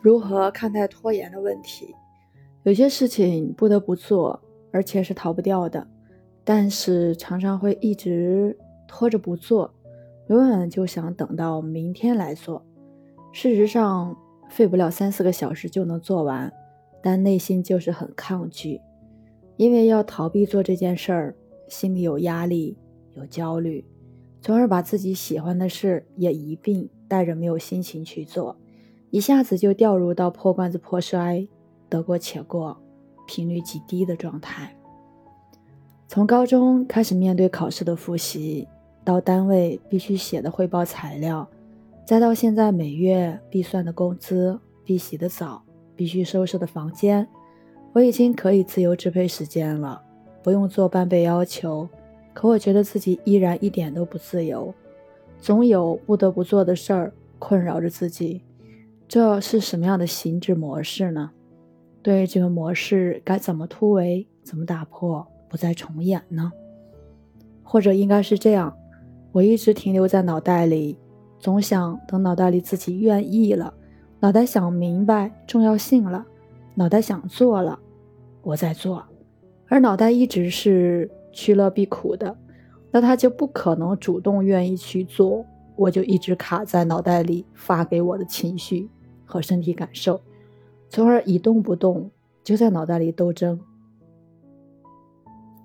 如何看待拖延的问题？有些事情不得不做，而且是逃不掉的，但是常常会一直拖着不做，永远就想等到明天来做。事实上，费不了三四个小时就能做完，但内心就是很抗拒，因为要逃避做这件事儿，心里有压力、有焦虑，从而把自己喜欢的事也一并带着没有心情去做，一下子就掉入到破罐子破摔、得过且过、频率极低的状态。从高中开始面对考试的复习，到单位必须写的汇报材料。再到现在每月必算的工资、必洗的澡、必须收拾的房间，我已经可以自由支配时间了，不用做半倍要求。可我觉得自己依然一点都不自由，总有不得不做的事儿困扰着自己。这是什么样的心智模式呢？对这个模式该怎么突围？怎么打破？不再重演呢？或者应该是这样：我一直停留在脑袋里。总想等脑袋里自己愿意了，脑袋想明白重要性了，脑袋想做了，我在做。而脑袋一直是趋乐避苦的，那他就不可能主动愿意去做，我就一直卡在脑袋里发给我的情绪和身体感受，从而一动不动，就在脑袋里斗争。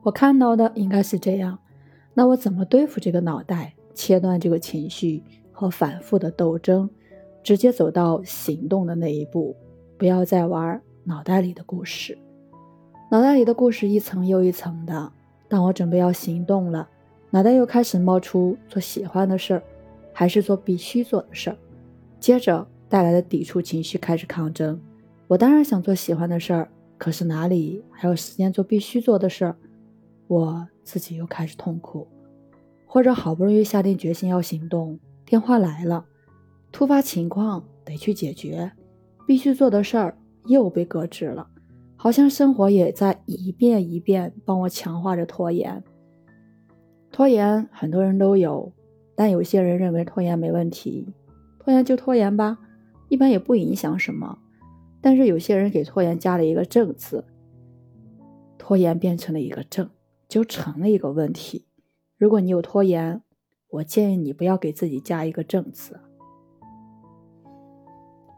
我看到的应该是这样，那我怎么对付这个脑袋，切断这个情绪？和反复的斗争，直接走到行动的那一步，不要再玩脑袋里的故事。脑袋里的故事一层又一层的。当我准备要行动了，脑袋又开始冒出做喜欢的事儿，还是做必须做的事儿。接着带来的抵触情绪开始抗争。我当然想做喜欢的事儿，可是哪里还有时间做必须做的事儿？我自己又开始痛苦，或者好不容易下定决心要行动。电话来了，突发情况得去解决，必须做的事儿又被搁置了，好像生活也在一遍一遍帮我强化着拖延。拖延很多人都有，但有些人认为拖延没问题，拖延就拖延吧，一般也不影响什么。但是有些人给拖延加了一个“正”字，拖延变成了一个“正”，就成了一个问题。如果你有拖延，我建议你不要给自己加一个“正”字。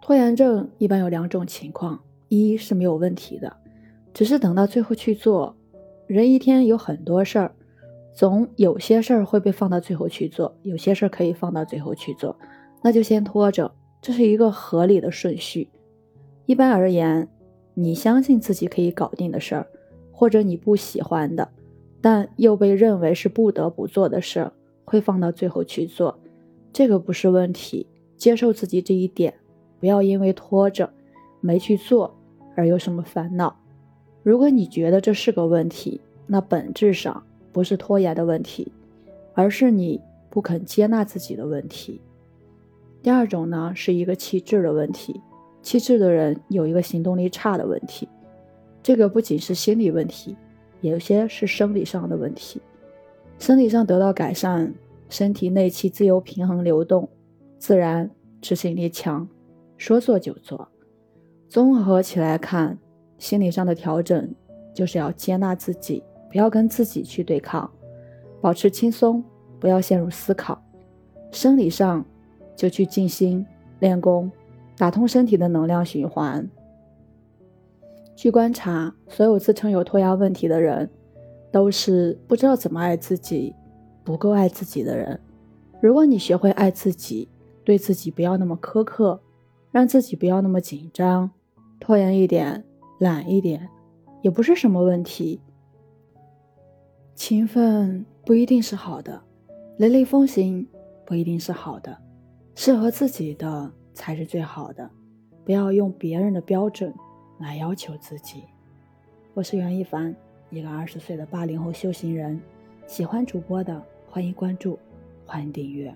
拖延症一般有两种情况：一是没有问题的，只是等到最后去做。人一天有很多事儿，总有些事儿会被放到最后去做，有些事儿可以放到最后去做，那就先拖着，这是一个合理的顺序。一般而言，你相信自己可以搞定的事儿，或者你不喜欢的，但又被认为是不得不做的事儿。会放到最后去做，这个不是问题。接受自己这一点，不要因为拖着没去做而有什么烦恼。如果你觉得这是个问题，那本质上不是拖延的问题，而是你不肯接纳自己的问题。第二种呢，是一个气质的问题。气质的人有一个行动力差的问题，这个不仅是心理问题，有些是生理上的问题。生理上得到改善，身体内气自由平衡流动，自然执行力强，说做就做。综合起来看，心理上的调整就是要接纳自己，不要跟自己去对抗，保持轻松，不要陷入思考。生理上就去静心练功，打通身体的能量循环。去观察所有自称有脱压问题的人。都是不知道怎么爱自己，不够爱自己的人。如果你学会爱自己，对自己不要那么苛刻，让自己不要那么紧张，拖延一点，懒一点，也不是什么问题。勤奋不一定是好的，雷厉风行不一定是好的，适合自己的才是最好的。不要用别人的标准来要求自己。我是袁一凡。一个二十岁的八零后修行人，喜欢主播的欢迎关注，欢迎订阅。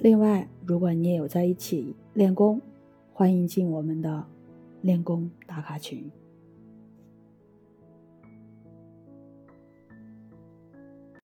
另外，如果你也有在一起练功，欢迎进我们的练功打卡群。